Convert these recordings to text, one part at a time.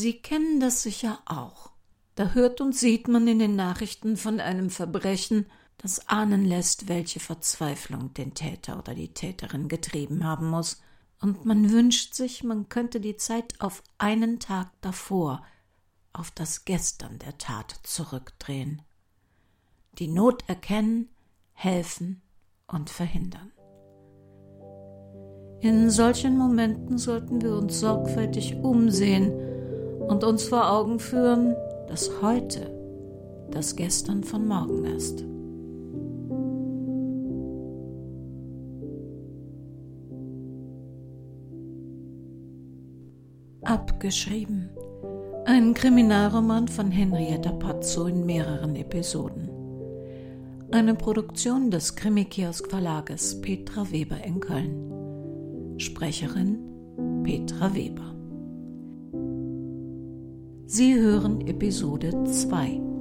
Sie kennen das sicher auch. Da hört und sieht man in den Nachrichten von einem Verbrechen, das ahnen lässt, welche Verzweiflung den Täter oder die Täterin getrieben haben muss, und man wünscht sich, man könnte die Zeit auf einen Tag davor, auf das Gestern der Tat zurückdrehen. Die Not erkennen, helfen und verhindern. In solchen Momenten sollten wir uns sorgfältig umsehen und uns vor Augen führen, dass heute das Gestern von morgen ist. Abgeschrieben. Ein Kriminalroman von Henrietta Pazzo in mehreren Episoden. Eine Produktion des Krimikiosk Verlages Petra Weber in Köln. Sprecherin Petra Weber. Sie hören Episode 2.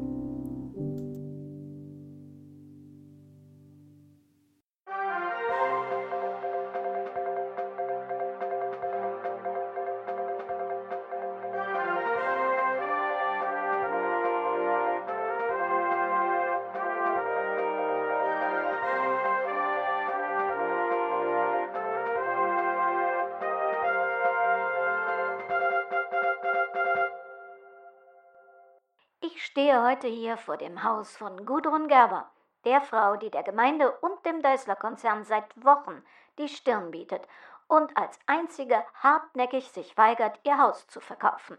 stehe heute hier vor dem Haus von Gudrun Gerber, der Frau, die der Gemeinde und dem Deißler-Konzern seit Wochen die Stirn bietet und als einzige hartnäckig sich weigert, ihr Haus zu verkaufen.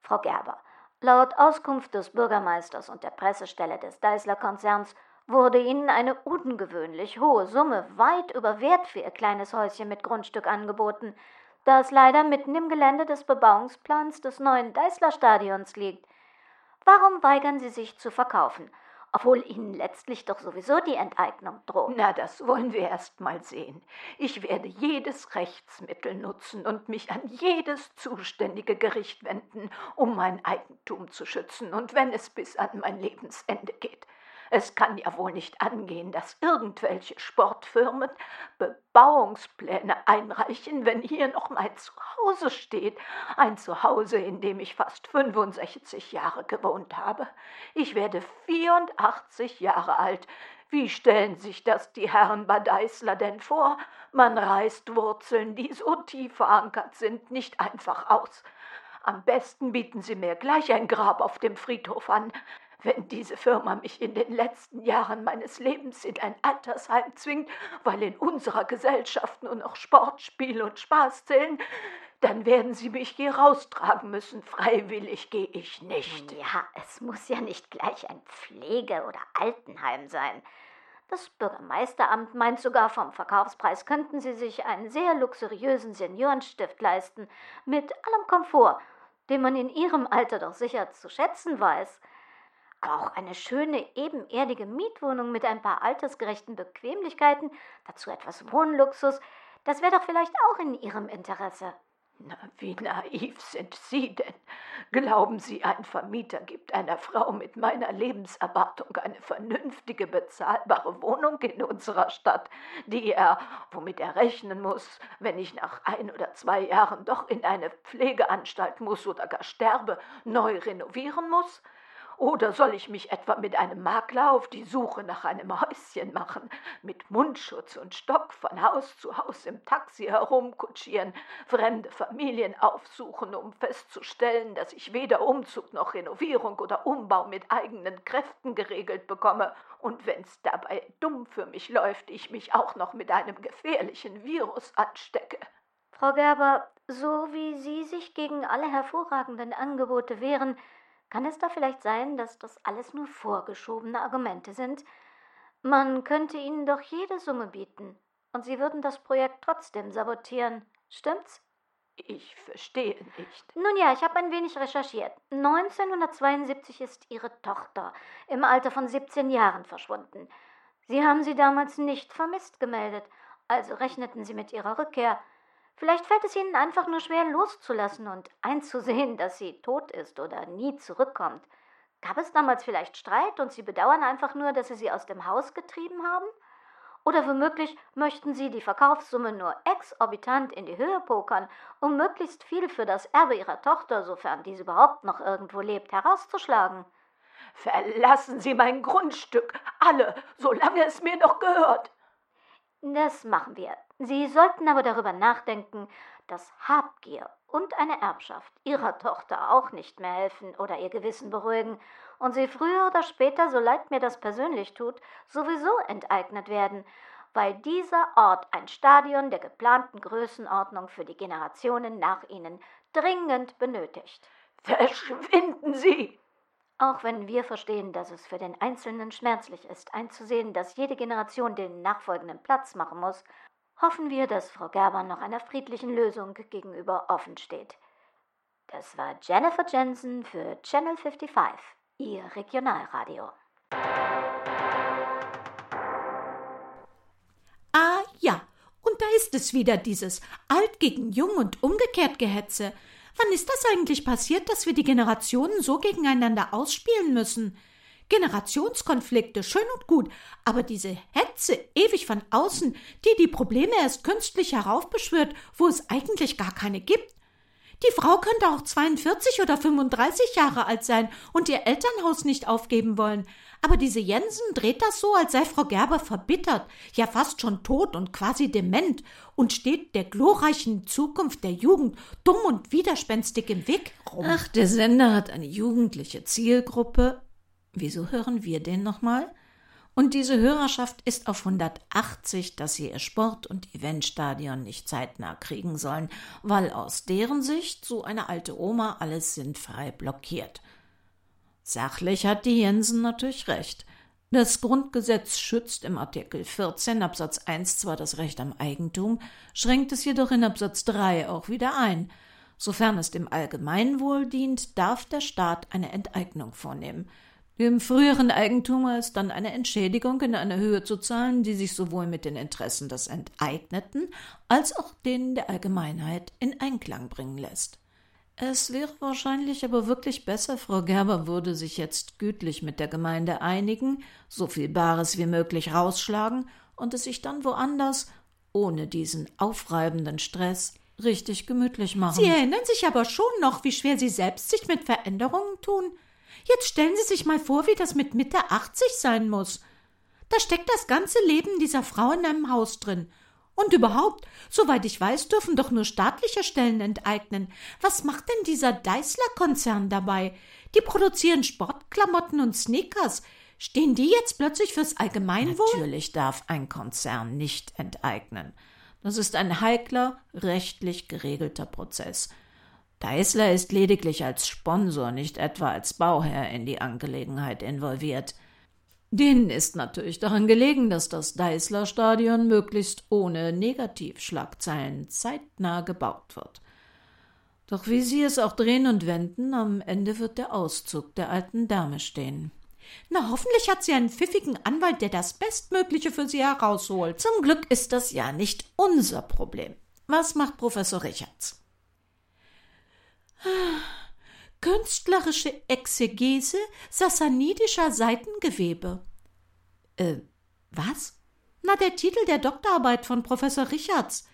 Frau Gerber, laut Auskunft des Bürgermeisters und der Pressestelle des Deißler-Konzerns wurde Ihnen eine ungewöhnlich hohe Summe weit über Wert für Ihr kleines Häuschen mit Grundstück angeboten, das leider mitten im Gelände des Bebauungsplans des neuen Deißler-Stadions liegt. Warum weigern Sie sich zu verkaufen? obwohl Ihnen letztlich doch sowieso die Enteignung droht. Na, das wollen wir erst mal sehen. Ich werde jedes Rechtsmittel nutzen und mich an jedes zuständige Gericht wenden, um mein Eigentum zu schützen, und wenn es bis an mein Lebensende geht. Es kann ja wohl nicht angehen, dass irgendwelche Sportfirmen Bebauungspläne einreichen, wenn hier noch mein Zuhause steht. Ein Zuhause, in dem ich fast 65 Jahre gewohnt habe. Ich werde 84 Jahre alt. Wie stellen sich das die Herren Badeißler denn vor? Man reißt Wurzeln, die so tief verankert sind, nicht einfach aus. Am besten bieten Sie mir gleich ein Grab auf dem Friedhof an wenn diese Firma mich in den letzten Jahren meines Lebens in ein Altersheim zwingt, weil in unserer Gesellschaft nur noch Sport, Spiel und Spaß zählen, dann werden sie mich hier raustragen müssen. Freiwillig gehe ich nicht. Ja, es muss ja nicht gleich ein Pflege- oder Altenheim sein. Das Bürgermeisteramt meint sogar, vom Verkaufspreis könnten Sie sich einen sehr luxuriösen Seniorenstift leisten, mit allem Komfort, den man in Ihrem Alter doch sicher zu schätzen weiß. Auch eine schöne, ebenerdige Mietwohnung mit ein paar altersgerechten Bequemlichkeiten, dazu etwas Wohnluxus, das wäre doch vielleicht auch in Ihrem Interesse. Na, wie naiv sind Sie denn? Glauben Sie, ein Vermieter gibt einer Frau mit meiner Lebenserwartung eine vernünftige, bezahlbare Wohnung in unserer Stadt, die er, womit er rechnen muss, wenn ich nach ein oder zwei Jahren doch in eine Pflegeanstalt muss oder gar sterbe, neu renovieren muss? Oder soll ich mich etwa mit einem Makler auf die Suche nach einem Häuschen machen, mit Mundschutz und Stock von Haus zu Haus im Taxi herumkutschieren, fremde Familien aufsuchen, um festzustellen, dass ich weder Umzug noch Renovierung oder Umbau mit eigenen Kräften geregelt bekomme, und wenn's dabei dumm für mich läuft, ich mich auch noch mit einem gefährlichen Virus anstecke. Frau Gerber, so wie Sie sich gegen alle hervorragenden Angebote wehren, kann es da vielleicht sein, dass das alles nur vorgeschobene Argumente sind? Man könnte ihnen doch jede Summe bieten, und sie würden das Projekt trotzdem sabotieren. Stimmt's? Ich verstehe nicht. Nun ja, ich habe ein wenig recherchiert. 1972 ist Ihre Tochter im Alter von 17 Jahren verschwunden. Sie haben sie damals nicht vermisst gemeldet, also rechneten Sie mit ihrer Rückkehr. Vielleicht fällt es ihnen einfach nur schwer loszulassen und einzusehen, dass sie tot ist oder nie zurückkommt. Gab es damals vielleicht Streit und sie bedauern einfach nur, dass sie sie aus dem Haus getrieben haben? Oder womöglich möchten Sie die Verkaufssumme nur exorbitant in die Höhe pokern, um möglichst viel für das Erbe Ihrer Tochter, sofern diese überhaupt noch irgendwo lebt, herauszuschlagen. Verlassen Sie mein Grundstück, alle, solange es mir noch gehört. Das machen wir. Sie sollten aber darüber nachdenken, dass Habgier und eine Erbschaft Ihrer Tochter auch nicht mehr helfen oder ihr Gewissen beruhigen und sie früher oder später, so leid mir das persönlich tut, sowieso enteignet werden, weil dieser Ort ein Stadion der geplanten Größenordnung für die Generationen nach ihnen dringend benötigt. Verschwinden Sie! Auch wenn wir verstehen, dass es für den Einzelnen schmerzlich ist, einzusehen, dass jede Generation den nachfolgenden Platz machen muss, hoffen wir, dass Frau Gerber noch einer friedlichen Lösung gegenüber offen steht. Das war Jennifer Jensen für Channel 55, Ihr Regionalradio. Ah ja, und da ist es wieder dieses alt gegen jung und umgekehrt Gehetze. Wann ist das eigentlich passiert, dass wir die Generationen so gegeneinander ausspielen müssen? Generationskonflikte, schön und gut, aber diese Hetze ewig von außen, die die Probleme erst künstlich heraufbeschwört, wo es eigentlich gar keine gibt. Die Frau könnte auch 42 oder 35 Jahre alt sein und ihr Elternhaus nicht aufgeben wollen. Aber diese Jensen dreht das so, als sei Frau Gerber verbittert, ja fast schon tot und quasi dement und steht der glorreichen Zukunft der Jugend dumm und widerspenstig im Weg rum. Ach, der Sender hat eine jugendliche Zielgruppe, Wieso hören wir den nochmal? Und diese Hörerschaft ist auf 180, dass sie ihr Sport- und Eventstadion nicht zeitnah kriegen sollen, weil aus deren Sicht so eine alte Oma alles sinnfrei blockiert. Sachlich hat die Jensen natürlich recht. Das Grundgesetz schützt im Artikel 14 Absatz 1 zwar das Recht am Eigentum, schränkt es jedoch in Absatz 3 auch wieder ein. Sofern es dem Allgemeinwohl dient, darf der Staat eine Enteignung vornehmen. Dem früheren Eigentumer ist dann eine Entschädigung in einer Höhe zu zahlen, die sich sowohl mit den Interessen des Enteigneten als auch denen der Allgemeinheit in Einklang bringen lässt. Es wäre wahrscheinlich aber wirklich besser, Frau Gerber würde sich jetzt gütlich mit der Gemeinde einigen, so viel Bares wie möglich rausschlagen und es sich dann woanders, ohne diesen aufreibenden Stress, richtig gemütlich machen. Sie erinnern sich aber schon noch, wie schwer Sie selbst sich mit Veränderungen tun. Jetzt stellen Sie sich mal vor, wie das mit Mitte 80 sein muss. Da steckt das ganze Leben dieser Frau in einem Haus drin. Und überhaupt, soweit ich weiß, dürfen doch nur staatliche Stellen enteignen. Was macht denn dieser Deißler-Konzern dabei? Die produzieren Sportklamotten und Sneakers. Stehen die jetzt plötzlich fürs Allgemeinwohl? Natürlich darf ein Konzern nicht enteignen. Das ist ein heikler, rechtlich geregelter Prozess. Deißler ist lediglich als Sponsor, nicht etwa als Bauherr in die Angelegenheit involviert. Denen ist natürlich daran gelegen, dass das Deißler Stadion möglichst ohne Negativschlagzeilen zeitnah gebaut wird. Doch wie sie es auch drehen und wenden, am Ende wird der Auszug der alten Dame stehen. Na, hoffentlich hat sie einen pfiffigen Anwalt, der das Bestmögliche für sie herausholt. Zum Glück ist das ja nicht unser Problem. Was macht Professor Richards? Künstlerische Exegese sassanidischer Seitengewebe. Äh, was? Na, der Titel der Doktorarbeit von Professor Richards.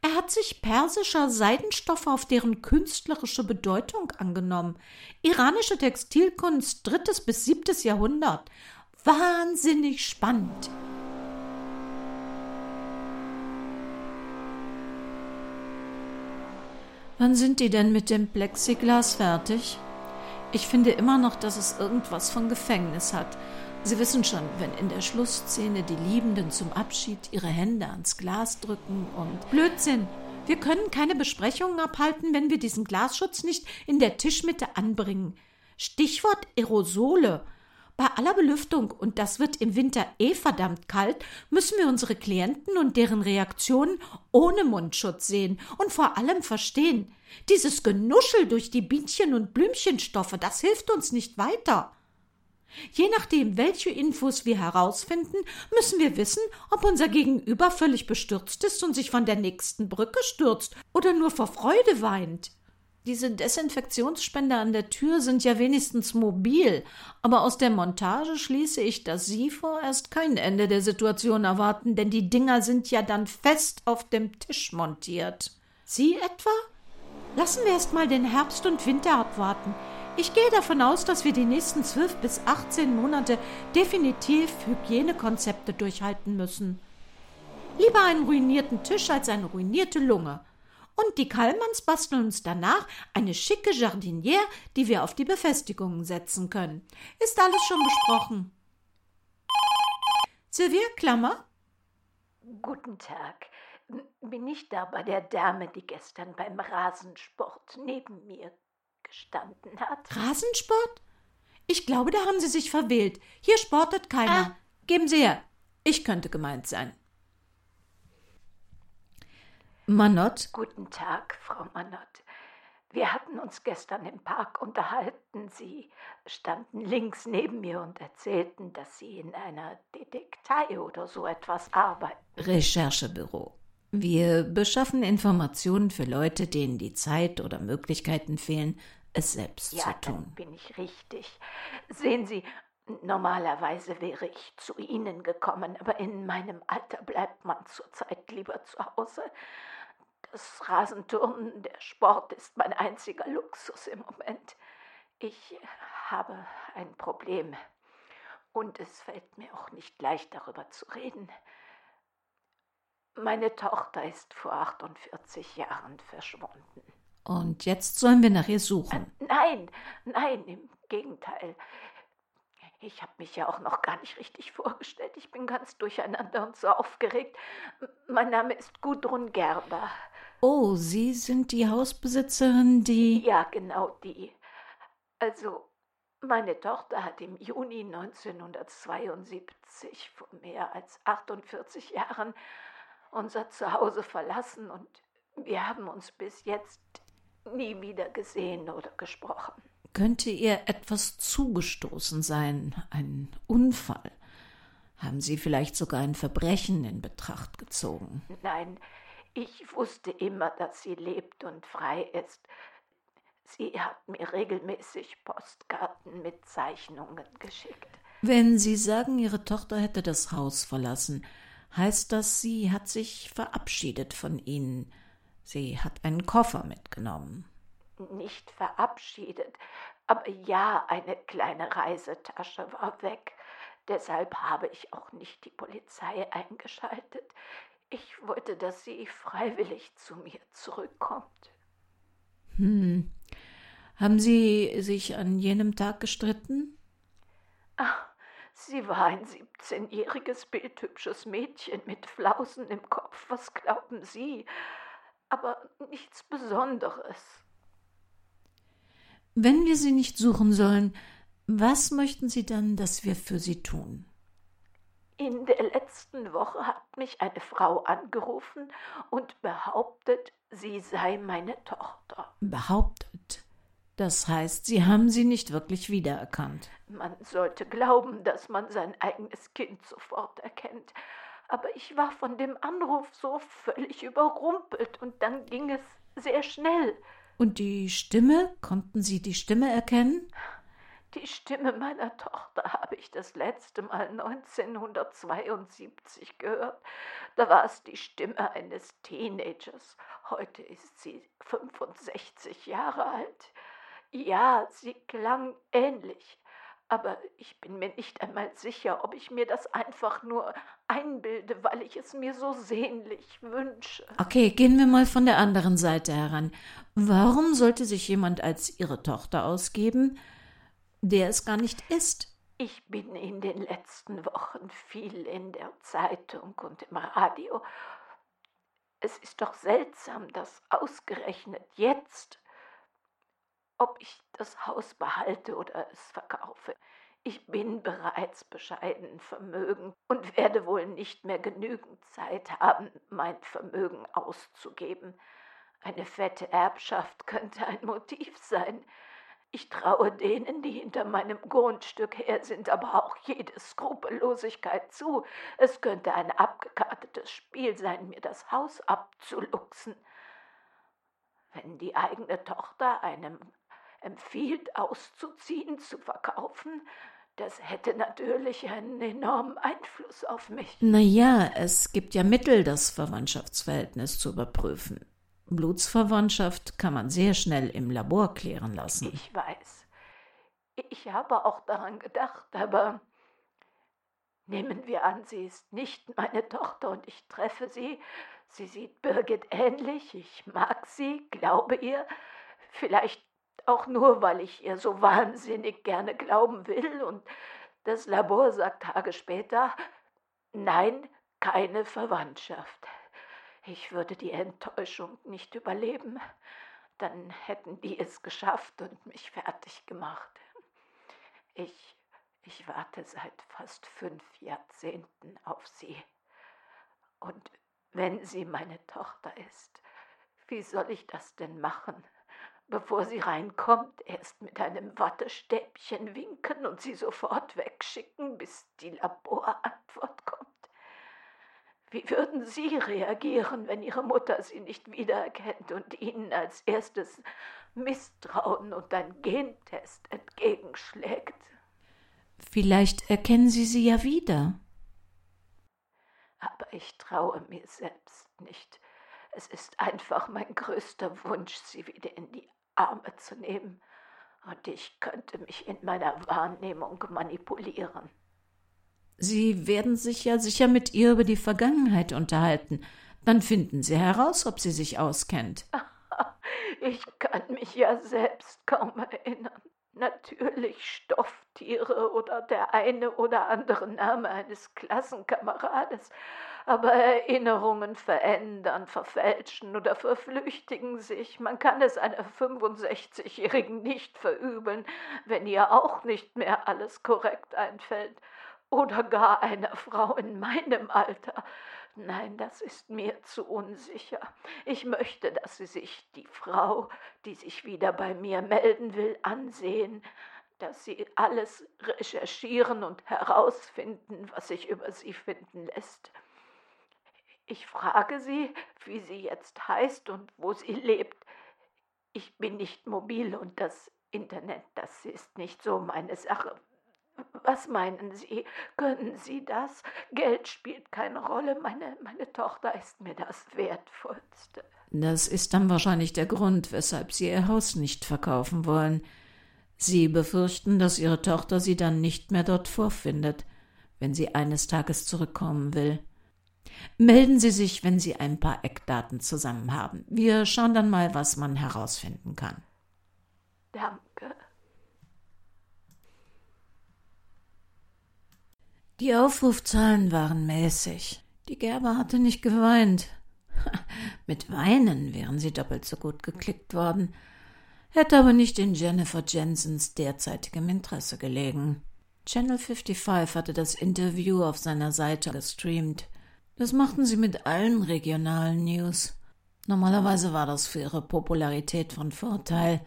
Er hat sich persischer Seidenstoffe auf deren künstlerische Bedeutung angenommen. Iranische Textilkunst drittes bis siebtes Jahrhundert. Wahnsinnig spannend. Wann sind die denn mit dem Plexiglas fertig? Ich finde immer noch, dass es irgendwas von Gefängnis hat. Sie wissen schon, wenn in der Schlussszene die Liebenden zum Abschied ihre Hände ans Glas drücken und Blödsinn. Wir können keine Besprechungen abhalten, wenn wir diesen Glasschutz nicht in der Tischmitte anbringen. Stichwort Aerosole. Bei aller Belüftung, und das wird im Winter eh verdammt kalt, müssen wir unsere Klienten und deren Reaktionen ohne Mundschutz sehen und vor allem verstehen. Dieses Genuschel durch die Bienchen- und Blümchenstoffe, das hilft uns nicht weiter. Je nachdem, welche Infos wir herausfinden, müssen wir wissen, ob unser Gegenüber völlig bestürzt ist und sich von der nächsten Brücke stürzt oder nur vor Freude weint. Diese Desinfektionsspender an der Tür sind ja wenigstens mobil, aber aus der Montage schließe ich, dass Sie vorerst kein Ende der Situation erwarten, denn die Dinger sind ja dann fest auf dem Tisch montiert. Sie etwa? Lassen wir erst mal den Herbst und Winter abwarten. Ich gehe davon aus, dass wir die nächsten zwölf bis achtzehn Monate definitiv Hygienekonzepte durchhalten müssen. Lieber einen ruinierten Tisch als eine ruinierte Lunge. Und die Kallmanns basteln uns danach eine schicke Jardiniere, die wir auf die Befestigungen setzen können. Ist alles schon besprochen. Sylvia Klammer? Guten Tag. Bin ich da bei der Dame, die gestern beim Rasensport neben mir gestanden hat? Rasensport? Ich glaube, da haben Sie sich verwählt. Hier sportet keiner. Ah. Geben Sie her. Ich könnte gemeint sein. Manott. Guten Tag, Frau Manott. Wir hatten uns gestern im Park unterhalten. Sie standen links neben mir und erzählten, dass Sie in einer Detektei oder so etwas arbeiten. Recherchebüro. Wir beschaffen Informationen für Leute, denen die Zeit oder Möglichkeiten fehlen, es selbst ja, zu tun. Dann bin ich richtig. Sehen Sie, normalerweise wäre ich zu Ihnen gekommen, aber in meinem Alter bleibt man zurzeit lieber zu Hause. Das Rasenturnen, der Sport ist mein einziger Luxus im Moment. Ich habe ein Problem. Und es fällt mir auch nicht leicht, darüber zu reden. Meine Tochter ist vor 48 Jahren verschwunden. Und jetzt sollen wir nach ihr suchen? Äh, nein, nein, im Gegenteil. Ich habe mich ja auch noch gar nicht richtig vorgestellt. Ich bin ganz durcheinander und so aufgeregt. Mein Name ist Gudrun Gerber. Oh, Sie sind die Hausbesitzerin, die. Ja, genau die. Also, meine Tochter hat im Juni 1972 vor mehr als 48 Jahren unser Zuhause verlassen und wir haben uns bis jetzt nie wieder gesehen oder gesprochen. Könnte ihr etwas zugestoßen sein, ein Unfall? Haben Sie vielleicht sogar ein Verbrechen in Betracht gezogen? Nein, ich wusste immer, dass sie lebt und frei ist. Sie hat mir regelmäßig Postkarten mit Zeichnungen geschickt. Wenn Sie sagen, Ihre Tochter hätte das Haus verlassen, heißt das, sie hat sich verabschiedet von Ihnen. Sie hat einen Koffer mitgenommen. Nicht verabschiedet, aber ja, eine kleine Reisetasche war weg. Deshalb habe ich auch nicht die Polizei eingeschaltet. Ich wollte, dass sie freiwillig zu mir zurückkommt. Hm. Haben Sie sich an jenem Tag gestritten? Ach, sie war ein 17-jähriges bildhübsches Mädchen mit Flausen im Kopf. Was glauben Sie? Aber nichts Besonderes. Wenn wir sie nicht suchen sollen, was möchten Sie dann, dass wir für sie tun? In der letzten Woche hat mich eine Frau angerufen und behauptet, sie sei meine Tochter. Behauptet? Das heißt, Sie haben sie nicht wirklich wiedererkannt. Man sollte glauben, dass man sein eigenes Kind sofort erkennt. Aber ich war von dem Anruf so völlig überrumpelt und dann ging es sehr schnell. Und die Stimme? Konnten Sie die Stimme erkennen? Die Stimme meiner Tochter habe ich das letzte Mal 1972 gehört. Da war es die Stimme eines Teenagers. Heute ist sie 65 Jahre alt. Ja, sie klang ähnlich. Aber ich bin mir nicht einmal sicher, ob ich mir das einfach nur einbilde, weil ich es mir so sehnlich wünsche. Okay, gehen wir mal von der anderen Seite heran. Warum sollte sich jemand als Ihre Tochter ausgeben, der es gar nicht ist. Ich bin in den letzten Wochen viel in der Zeitung und im Radio. Es ist doch seltsam, dass ausgerechnet jetzt, ob ich das Haus behalte oder es verkaufe. Ich bin bereits bescheiden Vermögen und werde wohl nicht mehr genügend Zeit haben, mein Vermögen auszugeben. Eine fette Erbschaft könnte ein Motiv sein. Ich traue denen, die hinter meinem Grundstück her sind, aber auch jede Skrupellosigkeit zu. Es könnte ein abgekartetes Spiel sein, mir das Haus abzuluxen. Wenn die eigene Tochter einem empfiehlt, auszuziehen, zu verkaufen, das hätte natürlich einen enormen Einfluss auf mich. Na ja, es gibt ja Mittel, das Verwandtschaftsverhältnis zu überprüfen. Blutsverwandtschaft kann man sehr schnell im Labor klären lassen. Ich weiß. Ich habe auch daran gedacht, aber nehmen wir an, sie ist nicht meine Tochter und ich treffe sie. Sie sieht Birgit ähnlich, ich mag sie, glaube ihr. Vielleicht auch nur, weil ich ihr so wahnsinnig gerne glauben will. Und das Labor sagt Tage später, nein, keine Verwandtschaft. Ich würde die Enttäuschung nicht überleben. Dann hätten die es geschafft und mich fertig gemacht. Ich, ich warte seit fast fünf Jahrzehnten auf sie. Und wenn sie meine Tochter ist, wie soll ich das denn machen? bevor sie reinkommt, erst mit einem Wattestäbchen winken und sie sofort wegschicken, bis die Laborantwort kommt. Wie würden Sie reagieren, wenn Ihre Mutter Sie nicht wiedererkennt und Ihnen als erstes Misstrauen und ein Gentest entgegenschlägt? Vielleicht erkennen Sie sie ja wieder. Aber ich traue mir selbst nicht. Es ist einfach mein größter Wunsch, sie wieder in die Arme zu nehmen, und ich könnte mich in meiner Wahrnehmung manipulieren. Sie werden sich ja sicher mit ihr über die Vergangenheit unterhalten. Dann finden Sie heraus, ob sie sich auskennt. Ich kann mich ja selbst kaum erinnern. Natürlich Stofftiere oder der eine oder andere Name eines Klassenkamerades, aber Erinnerungen verändern, verfälschen oder verflüchtigen sich. Man kann es einer 65-Jährigen nicht verübeln, wenn ihr auch nicht mehr alles korrekt einfällt. Oder gar einer Frau in meinem Alter. Nein, das ist mir zu unsicher. Ich möchte, dass Sie sich die Frau, die sich wieder bei mir melden will, ansehen, dass Sie alles recherchieren und herausfinden, was sich über sie finden lässt. Ich frage sie, wie sie jetzt heißt und wo sie lebt. Ich bin nicht mobil und das Internet, das ist nicht so meine Sache. Was meinen Sie? Können Sie das? Geld spielt keine Rolle. Meine, meine Tochter ist mir das Wertvollste. Das ist dann wahrscheinlich der Grund, weshalb Sie Ihr Haus nicht verkaufen wollen. Sie befürchten, dass Ihre Tochter Sie dann nicht mehr dort vorfindet, wenn sie eines Tages zurückkommen will. Melden Sie sich, wenn Sie ein paar Eckdaten zusammen haben. Wir schauen dann mal, was man herausfinden kann. Danke. Die Aufrufzahlen waren mäßig. Die Gerber hatte nicht geweint. Mit Weinen wären sie doppelt so gut geklickt worden, hätte aber nicht in Jennifer Jensens derzeitigem Interesse gelegen. Channel 55 hatte das Interview auf seiner Seite gestreamt. Das machten sie mit allen regionalen News. Normalerweise war das für ihre Popularität von Vorteil.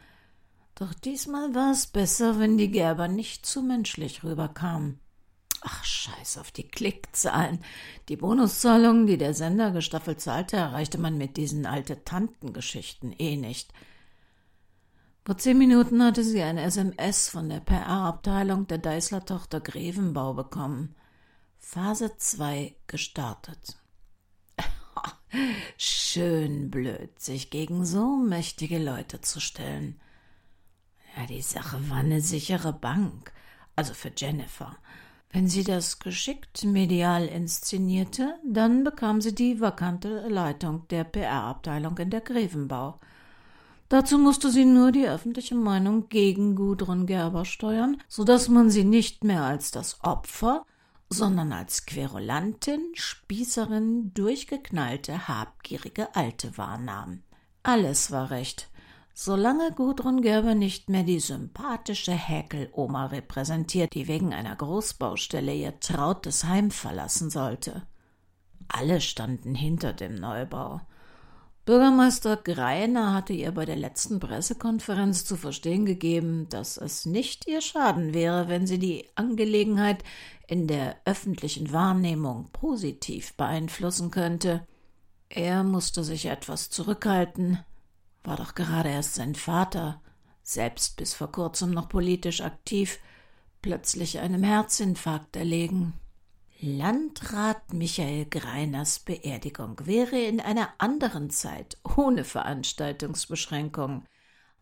Doch diesmal war es besser, wenn die Gerber nicht zu menschlich rüberkamen. Ach, scheiß auf die Klickzahlen. Die Bonuszahlungen, die der Sender gestaffelt zahlte, erreichte man mit diesen alte Tantengeschichten eh nicht. Vor zehn Minuten hatte sie ein SMS von der PR-Abteilung der Deißler-Tochter Grevenbau bekommen. Phase 2 gestartet. Schön blöd, sich gegen so mächtige Leute zu stellen. Ja, die Sache war eine sichere Bank, also für Jennifer. Wenn sie das geschickt medial inszenierte, dann bekam sie die vakante Leitung der PR-Abteilung in der Grevenbau. Dazu musste sie nur die öffentliche Meinung gegen Gudrun Gerber steuern, so dass man sie nicht mehr als das Opfer, sondern als Querulantin, Spießerin, durchgeknallte, habgierige Alte wahrnahm. Alles war recht, solange Gudrun Gerber nicht mehr die sympathische Häkeloma repräsentiert, die wegen einer Großbaustelle ihr trautes Heim verlassen sollte. Alle standen hinter dem Neubau. Bürgermeister Greiner hatte ihr bei der letzten Pressekonferenz zu verstehen gegeben, dass es nicht ihr Schaden wäre, wenn sie die Angelegenheit in der öffentlichen Wahrnehmung positiv beeinflussen könnte. Er musste sich etwas zurückhalten, War doch gerade erst sein Vater, selbst bis vor kurzem noch politisch aktiv, plötzlich einem Herzinfarkt erlegen. Landrat Michael Greiners Beerdigung wäre in einer anderen Zeit ohne Veranstaltungsbeschränkung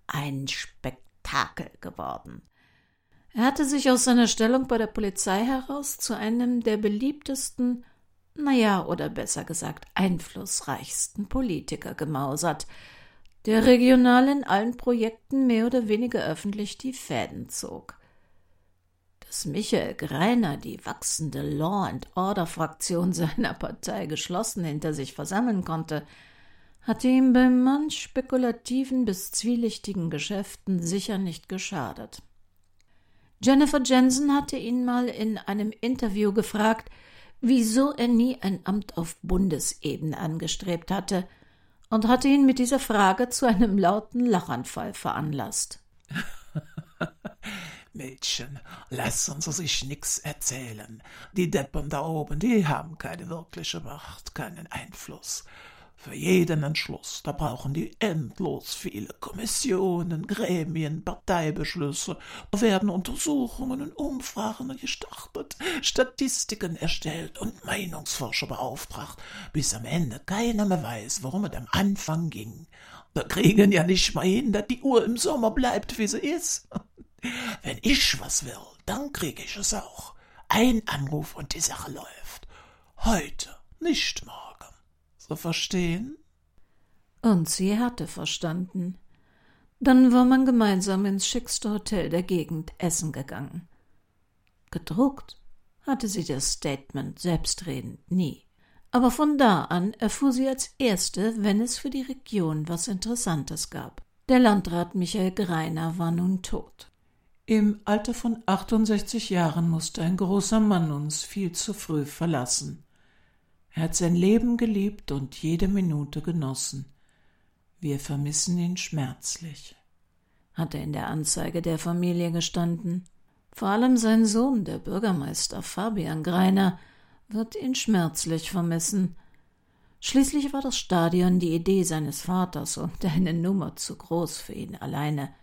ein Spektakel geworden. Er hatte sich aus seiner Stellung bei der Polizei heraus zu einem der beliebtesten, naja, oder besser gesagt einflussreichsten Politiker gemausert, der regional in allen Projekten mehr oder weniger öffentlich die Fäden zog. Dass Michael Greiner die wachsende Law and Order Fraktion seiner Partei geschlossen hinter sich versammeln konnte, hatte ihm bei manch spekulativen bis zwielichtigen Geschäften sicher nicht geschadet. Jennifer Jensen hatte ihn mal in einem Interview gefragt, wieso er nie ein Amt auf Bundesebene angestrebt hatte, und hatte ihn mit dieser Frage zu einem lauten Lachanfall veranlasst. Mädchen, lassen Sie sich nix erzählen. Die Deppen da oben, die haben keine wirkliche Macht, keinen Einfluss. Für jeden Entschluss, da brauchen die endlos viele Kommissionen, Gremien, Parteibeschlüsse, da werden Untersuchungen und Umfragen gestartet, Statistiken erstellt und Meinungsforscher beauftragt, bis am Ende keiner mehr weiß, worum es am Anfang ging. Da kriegen ja nicht mal hin, dass die Uhr im Sommer bleibt, wie sie ist. Wenn ich was will, dann krieg ich es auch. Ein Anruf und die Sache läuft. Heute, nicht morgen so verstehen? Und sie hatte verstanden. Dann war man gemeinsam ins schickste Hotel der Gegend essen gegangen. Gedruckt hatte sie das Statement selbstredend nie. Aber von da an erfuhr sie als Erste, wenn es für die Region was Interessantes gab. Der Landrat Michael Greiner war nun tot. Im Alter von 68 Jahren musste ein großer Mann uns viel zu früh verlassen. Er hat sein Leben geliebt und jede Minute genossen. Wir vermissen ihn schmerzlich, hat er in der Anzeige der Familie gestanden. Vor allem sein Sohn, der Bürgermeister Fabian Greiner, wird ihn schmerzlich vermissen. Schließlich war das Stadion die Idee seines Vaters und eine Nummer zu groß für ihn alleine,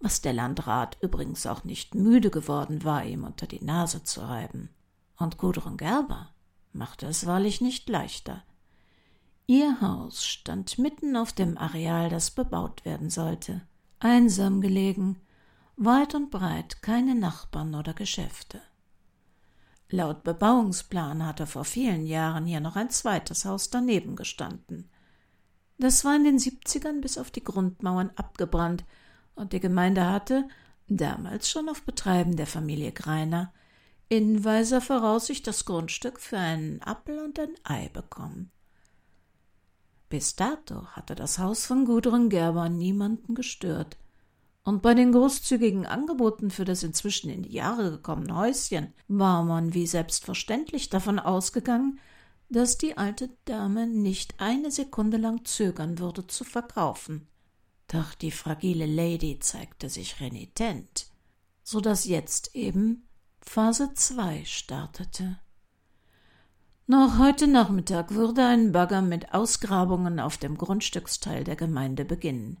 was der Landrat übrigens auch nicht müde geworden war, ihm unter die Nase zu reiben. Und Gudrun Gerber machte es wahrlich nicht leichter. Ihr Haus stand mitten auf dem Areal, das bebaut werden sollte, einsam gelegen, weit und breit keine Nachbarn oder Geschäfte. Laut Bebauungsplan hatte vor vielen Jahren hier noch ein zweites Haus daneben gestanden. Das war in den siebzigern bis auf die Grundmauern abgebrannt, und die Gemeinde hatte, damals schon auf Betreiben der Familie Greiner, in weiser Voraussicht das Grundstück für einen Appel und ein Ei bekommen. Bis dato hatte das Haus von Gudrun Gerber niemanden gestört, und bei den großzügigen Angeboten für das inzwischen in die Jahre gekommene Häuschen war man wie selbstverständlich davon ausgegangen, dass die alte Dame nicht eine Sekunde lang zögern würde zu verkaufen. Doch die fragile Lady zeigte sich renitent, so dass jetzt eben Phase 2 startete. Noch heute Nachmittag würde ein Bagger mit Ausgrabungen auf dem Grundstücksteil der Gemeinde beginnen,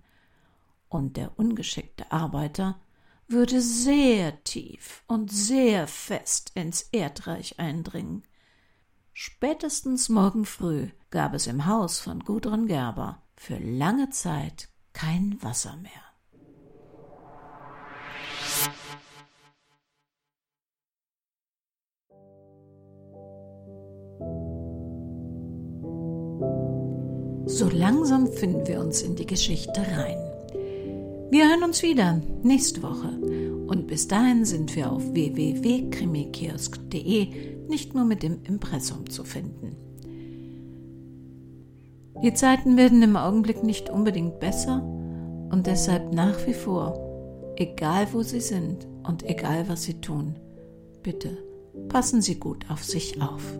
und der ungeschickte Arbeiter würde sehr tief und sehr fest ins Erdreich eindringen. Spätestens morgen früh gab es im Haus von Gudrun Gerber für lange Zeit kein Wasser mehr. So langsam finden wir uns in die Geschichte rein. Wir hören uns wieder nächste Woche. Und bis dahin sind wir auf www.krimikiosk.de nicht nur mit dem Impressum zu finden. Die Zeiten werden im Augenblick nicht unbedingt besser und deshalb nach wie vor, egal wo Sie sind und egal was Sie tun, bitte passen Sie gut auf sich auf.